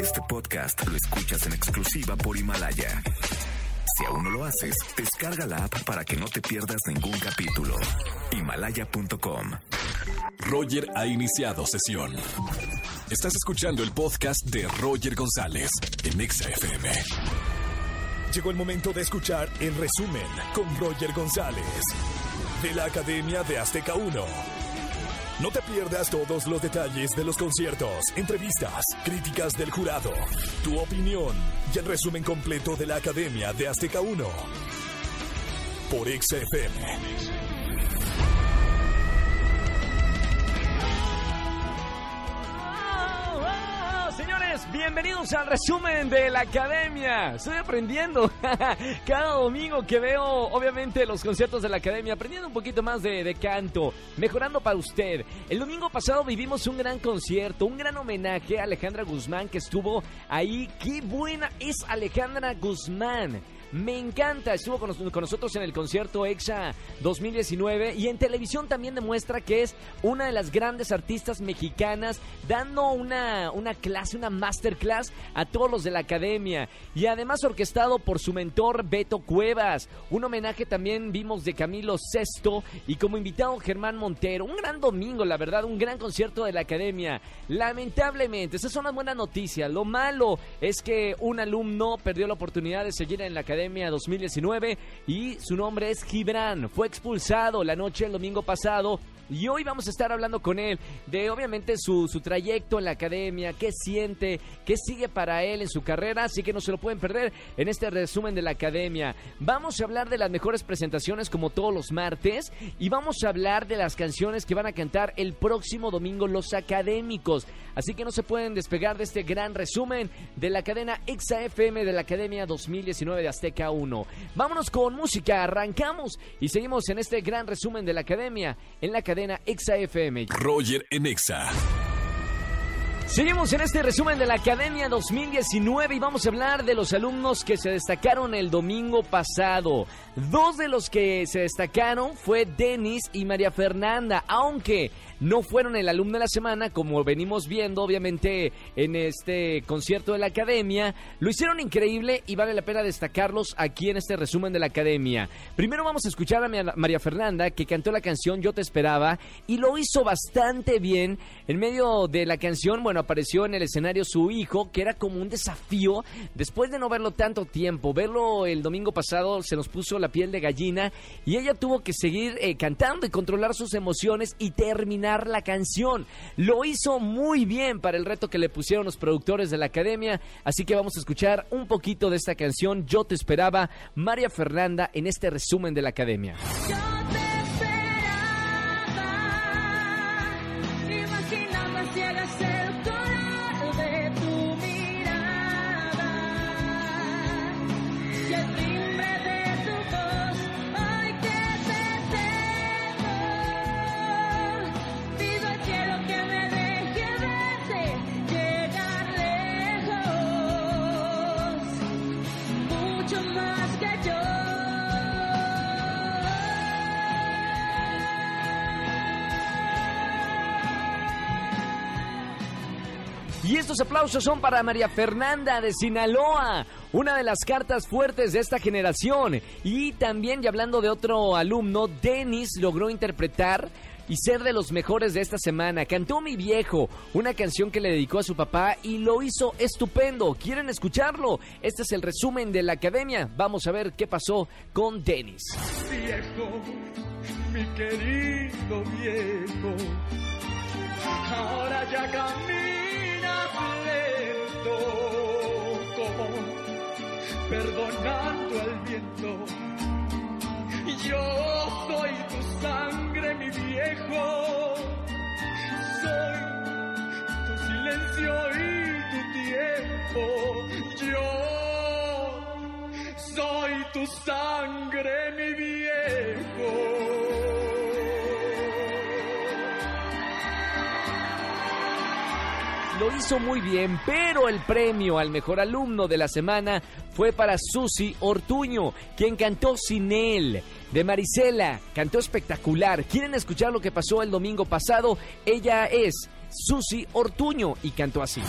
Este podcast lo escuchas en exclusiva por Himalaya. Si aún no lo haces, descarga la app para que no te pierdas ningún capítulo. Himalaya.com. Roger ha iniciado sesión. Estás escuchando el podcast de Roger González en Exa FM. Llegó el momento de escuchar el resumen con Roger González de la Academia de Azteca 1. No te pierdas todos los detalles de los conciertos, entrevistas, críticas del jurado, tu opinión y el resumen completo de la Academia de Azteca 1 por XFM. Bienvenidos al resumen de la academia. Estoy aprendiendo cada domingo que veo, obviamente, los conciertos de la academia, aprendiendo un poquito más de, canto, mejorando para usted. El domingo pasado vivimos un gran concierto, un gran homenaje a Alejandra Guzmán que estuvo ahí. ¡Qué buena es Alejandra Guzmán! Me encanta, estuvo con, nosotros en el concierto EXA 2019 y en televisión también demuestra que es una de las grandes artistas mexicanas dando una, una clase, una masterclass a todos los de la academia y además orquestado por su mentor Beto Cuevas. Un homenaje también vimos de Camilo Sesto y como invitado Germán Montero. Un gran domingo, la verdad, un gran concierto de la academia. Lamentablemente, esa es una buena noticia. Lo malo es que un alumno perdió la oportunidad de seguir en la academia 2019 y su nombre es Gibran. Fue expulsado la noche del domingo pasado y hoy vamos a estar hablando con él de obviamente su, su, trayecto en la academia, qué siente, qué sigue para él en su carrera, así que no se lo pueden perder en este resumen de la academia. Vamos a hablar de las mejores presentaciones como todos los martes y vamos a hablar de las canciones que van a cantar el próximo domingo los académicos. Así que no se pueden despegar de este gran resumen de la cadena XAFM de la Academia 2019 de Azteca 1. Vámonos con música, arrancamos y seguimos en este gran resumen de la academia en la cadena XAFM. Roger en Exa. Seguimos en este resumen de la Academia 2019 y vamos a hablar de los alumnos que se destacaron el domingo pasado. Dos de los que se destacaron fue Denis y María Fernanda, aunque no fueron el alumno de la semana, como venimos viendo obviamente en este concierto de la Academia, lo hicieron increíble y vale la pena destacarlos aquí en este resumen de la Academia. Primero vamos a escuchar a María Fernanda que cantó la canción Yo te esperaba y lo hizo bastante bien. En medio de la canción, bueno, apareció en el escenario su hijo, que era como un desafío después de no verlo tanto tiempo. Verlo el domingo pasado se nos puso la piel de gallina y ella tuvo que seguir eh, cantando y controlar sus emociones y terminar la canción. Lo hizo muy bien para el reto que le pusieron los productores de la academia, así que vamos a escuchar un poquito de esta canción. Yo te esperaba, María Fernanda, en este resumen de la academia. Y estos aplausos son para María Fernanda de Sinaloa, una de las cartas fuertes de esta generación. Y también, y hablando de otro alumno, Denis logró interpretar y ser de los mejores de esta semana. Cantó Mi Viejo, una canción que le dedicó a su papá y lo hizo estupendo. ¿Quieren escucharlo? Este es el resumen de la academia. Vamos a ver qué pasó con Denis. Viejo, mi querido viejo, ahora ya perdonando al viento. Yo soy tu sangre, mi viejo. Soy tu silencio y tu tiempo. Yo soy tu sangre, mi viejo. Lo hizo muy bien, pero el premio al mejor alumno de la semana fue para Susi Ortuño, quien cantó sin él. De Marisela, cantó espectacular. ¿Quieren escuchar lo que pasó el domingo pasado? Ella es Susi Ortuño y cantó así.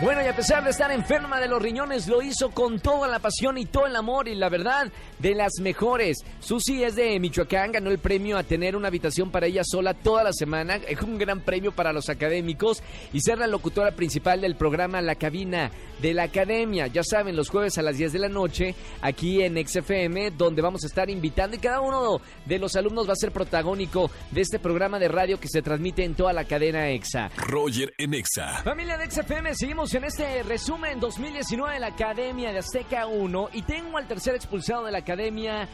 Bueno, y a pesar de estar enferma de los riñones, lo hizo con toda la pasión y todo el amor y la verdad de las mejores. Susi es de Michoacán, ganó el premio a tener una habitación para ella sola toda la semana. Es un gran premio para los académicos y ser la locutora principal del programa La Cabina de la Academia. Ya saben, los jueves a las 10 de la noche aquí en XFM, donde vamos a estar invitando y cada uno de los alumnos va a ser protagónico de este programa de radio que se transmite en toda la cadena EXA. Roger en Exa. Familia de XFM, seguimos en este resumen 2019 de la Academia de Azteca 1 y tengo al tercer expulsado de la Academia.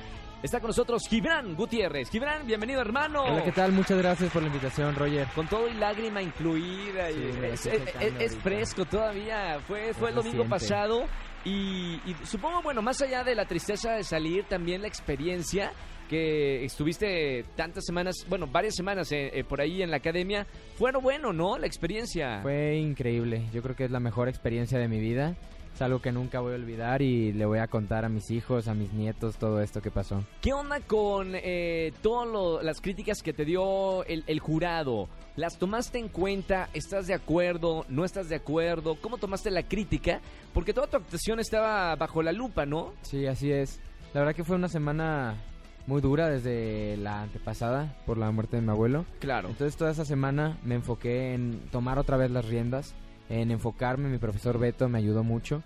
Está con nosotros Gibran Gutiérrez. Gibran, bienvenido hermano. Hola, ¿qué tal? Muchas gracias por la invitación, Roger. Con todo y lágrima incluida. y Sí, es, fresco todavía. Fue, fue el domingo pasado. Y, y supongo, bueno, más allá de la tristeza de salir, también la experiencia que estuviste tantas semanas, bueno, varias semanas eh, eh, por ahí en la academia. Fue bueno, ¿no? La experiencia. Fue increíble. Yo creo que es la mejor experiencia de mi vida. Es algo que nunca voy a olvidar y le voy a contar a mis hijos, a mis nietos, todo esto que pasó. ¿Qué onda con eh, todas las críticas que te dio el, el jurado? ¿Las tomaste en cuenta? ¿Estás de acuerdo? ¿No estás de acuerdo? ¿Cómo tomaste la crítica? Porque toda tu actuación estaba bajo la lupa, ¿no? Sí, así es. La verdad que fue una semana muy dura desde la antepasada por la muerte de mi abuelo. Claro. Entonces toda esa semana me enfoqué en tomar otra vez las riendas, en enfocarme. Mi profesor Beto me ayudó mucho.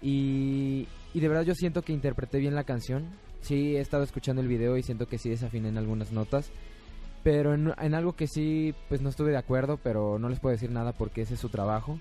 Y, y de verdad yo siento que interpreté bien la canción. Sí, he estado escuchando el video y siento que sí desafiné en algunas notas. Pero en, en algo que sí, pues no estuve de acuerdo, pero no les puedo decir nada porque ese es su trabajo.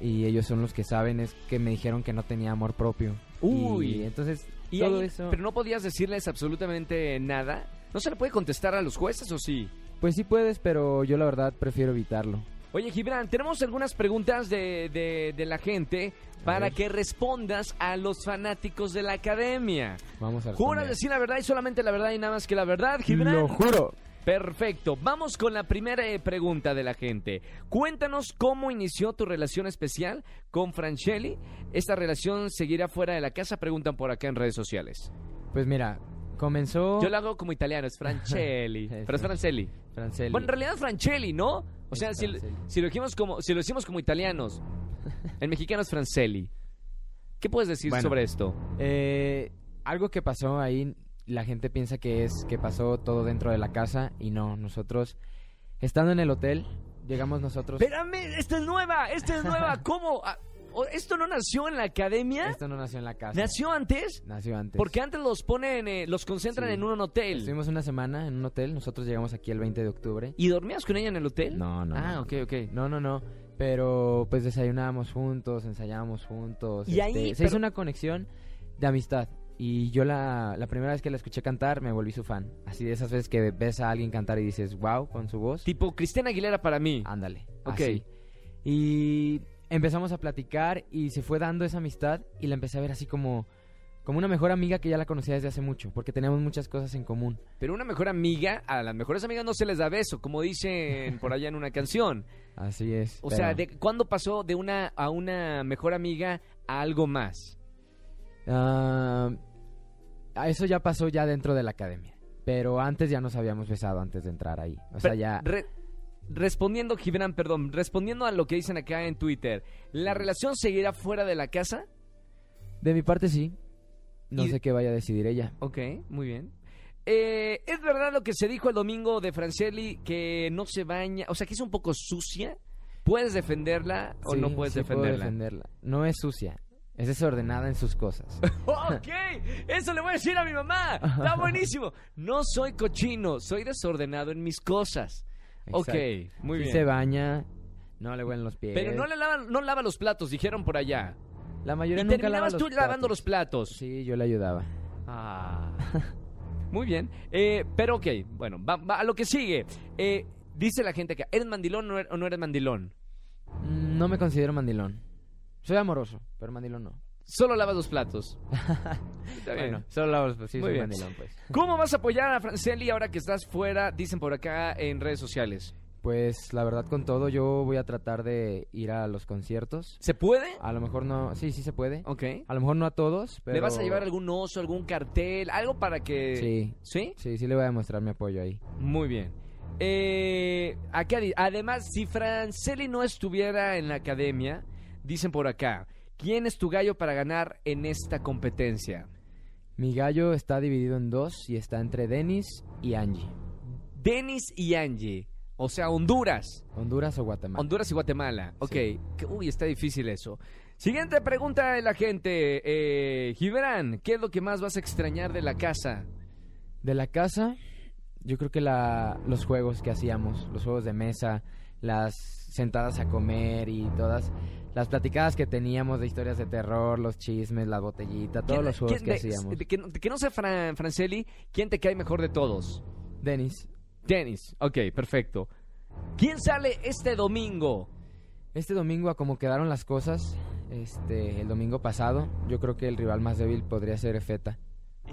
Y ellos son los que saben, es que me dijeron que no tenía amor propio. Uy. Y entonces Y todo ahí- eso... Pero no podías decirles absolutamente nada. ¿No se le puede contestar a los jueces o sí? Pues sí puedes, pero yo la verdad prefiero evitarlo. Oye, Gibran, tenemos algunas preguntas de, de- de la gente para que respondas a los fanáticos de la academia. Vamos a ¿Juras responder. decir la verdad y solamente la verdad y nada más que la verdad, Gibran? Lo juro. Perfecto. Vamos con la primera eh, pregunta de la gente. Cuéntanos cómo inició tu relación especial con Franchelli. ¿Esta relación seguirá fuera de la casa? Preguntan por acá en redes sociales. Pues mira, comenzó Yo lo hago como italiano, es Franchelli. Es pero es Franchelli. Franceli. Bueno, en realidad Franchelli, ¿no? O Es sea, si, Francelli. si lo dijimos como, si lo decimos como italianos, en mexicano es Francelli. ¿Qué puedes decir Bueno. sobre esto? Eh, algo que pasó ahí, la gente piensa que es que pasó todo dentro de la casa y no, nosotros, estando en el hotel, llegamos nosotros... Espérame, esta es nueva, esta es nueva. ¿Cómo? ¿Esto no nació en la academia? Esto no nació en la casa. ¿Nació antes? Nació antes. Porque antes los ponen, eh, los concentran Sí. en un hotel. Estuvimos una semana en un hotel, nosotros llegamos aquí el 20 de octubre. ¿Y dormías con ella en el hotel? No, no. Ah, no. ok, ok. No, no, no. Pero pues desayunábamos juntos, ensayábamos juntos. Y ahí, este, se pero- hizo una conexión de amistad. Y yo la, la primera vez que la escuché cantar me volví su fan. Así de esas veces que ves a alguien cantar y dices, wow, con su voz. Tipo Cristiana Aguilera para mí. Ándale. Ok. así. Y empezamos a platicar y se fue dando esa amistad y la empecé a ver así como, como una mejor amiga que ya la conocía desde hace mucho, porque teníamos muchas cosas en común. Pero una mejor amiga, a las mejores amigas no se les da beso, como dicen por allá en una canción. Así es. O pero- sea, ¿de ¿cuándo pasó de una a una mejor amiga a algo más? A eso ya pasó ya dentro de la academia. Pero antes ya nos habíamos besado antes de entrar ahí. O sea, ya... re- respondiendo, Gibran, perdón, respondiendo a lo que dicen acá en Twitter, ¿la relación seguirá fuera de la casa? De mi parte sí. No Y- sé qué vaya a decidir ella. Ok, muy bien. Eh, ¿Es verdad lo que se dijo el domingo de Franchelli que no se baña? O sea, que es un poco sucia. ¿Puedes defenderla o Sí, no puedes sí puedo defenderla? defenderla. No es sucia. Es desordenada en sus cosas. Ok, eso le voy a decir a mi mamá. Está buenísimo. No soy cochino, soy desordenado en mis cosas. Ok, Exacto. muy Sí bien. se baña, no le huelen los pies. Pero no le lavan, no lava los platos, dijeron por allá. La mayoría Y nunca lava terminabas los tú lavando los platos. Sí, yo le ayudaba. Ah. Muy bien. Eh, pero ok, bueno, va, va a lo que sigue. Eh, dice la gente acá, ¿eres mandilón o no- o no eres mandilón? Mm, No me considero mandilón. Soy amoroso, pero mandilón no. Solo lavas los platos. Está bien. Bueno, solo lavo los sí, Muy soy bien. mandilón, pues. ¿Cómo vas a apoyar a Franceli ahora que estás fuera? Dicen por acá en redes sociales. Pues la verdad con todo yo voy a tratar de ir a los conciertos. ¿Se puede? A lo mejor no, sí, sí se puede. Ok. A lo mejor no a todos, pero... ¿Le vas a llevar algún oso, algún cartel, algo para que... Sí, ¿Sí? sí, sí le voy a demostrar mi apoyo ahí. Muy bien. Eh, acá además, si Franceli no estuviera en la academia, dicen por acá, ¿quién es tu gallo para ganar en esta competencia? Mi gallo está dividido en dos y está entre Denis y Angie. Denis y Angie, o sea, Honduras. ¿Honduras o Guatemala? Honduras y Guatemala. Ok. Uy, está difícil eso. Siguiente pregunta de la gente. Eh, Gibran, ¿qué es lo que más vas a extrañar de la casa? De la casa, yo creo que la, los juegos que hacíamos, los juegos de mesa, las sentadas a comer y todas las platicadas que teníamos de historias de terror, los chismes, la botellita, todos ¿Quién- los juegos que de- hacíamos. de que, no- de que no sea Fran, Franceli, ¿quién te cae mejor de todos? Denis, Dennis. Ok, perfecto. ¿Quién sale este domingo? este domingo a como quedaron las cosas, este, el domingo pasado, yo creo que el rival más débil podría ser Efeta.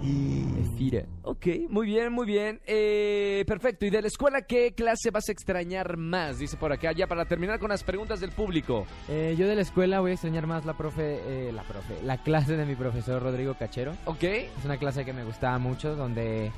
Efira. Ok, muy bien, muy bien. Eh, perfecto. ¿Y de la escuela qué clase vas a extrañar más? Dice por acá, ya para terminar con las preguntas del público. Eh, yo de la escuela voy a extrañar más la profe, eh, la profe, la clase de mi profesor Rodrigo Cachero. Ok. Es una clase que me gustaba mucho, donde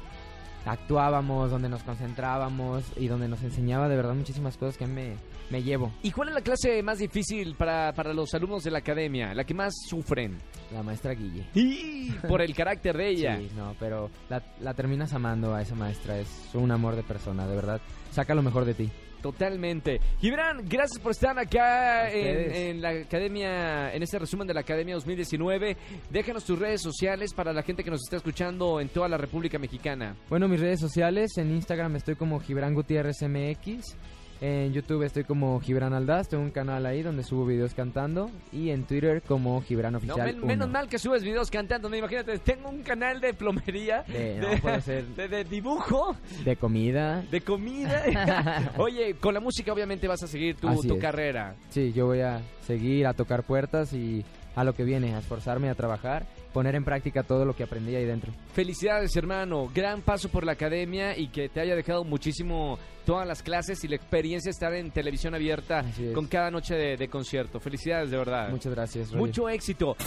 actuábamos, donde nos concentrábamos y donde nos enseñaba de verdad muchísimas cosas que me, me llevo. ¿Y cuál es la clase más difícil para, para los alumnos de la academia? La que más sufren. La maestra Guille. Y por el carácter de ella. Sí, no, pero la, la terminas amando a esa maestra, es un amor de persona, de verdad. Saca lo mejor de ti. Totalmente. Gibran, gracias por estar acá en, la academia, en este resumen de la Academia 2019. Déjanos tus redes sociales para la gente que nos está escuchando en toda la República Mexicana. Bueno, mis redes sociales, en Instagram estoy como Gibran Gutiérrez MX, en YouTube estoy como Gibran Aldaz, tengo un canal ahí donde subo videos cantando y en Twitter como Gibran No, Oficial men- 1. menos mal que subes videos cantando. No, imagínate, tengo un canal de plomería, De- no, puede ser. de- de dibujo, De comida. de comida. Oye, con la música obviamente vas a seguir tu, tu carrera. Sí, yo voy a seguir a tocar puertas y a lo que viene, a esforzarme, a trabajar, poner en práctica todo lo que aprendí ahí dentro. Felicidades, hermano. Gran paso por la academia y que te haya dejado muchísimo todas las clases y la experiencia de estar en televisión abierta con cada noche de, de concierto. Felicidades, de verdad. Muchas gracias. Roger. Mucho éxito.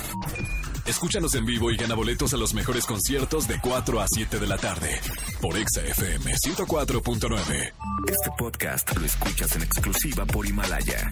Escúchanos en vivo y gana boletos a los mejores conciertos de 4 a 7 de la tarde por Exa FM 104.9. Este podcast lo escuchas en exclusiva por Himalaya.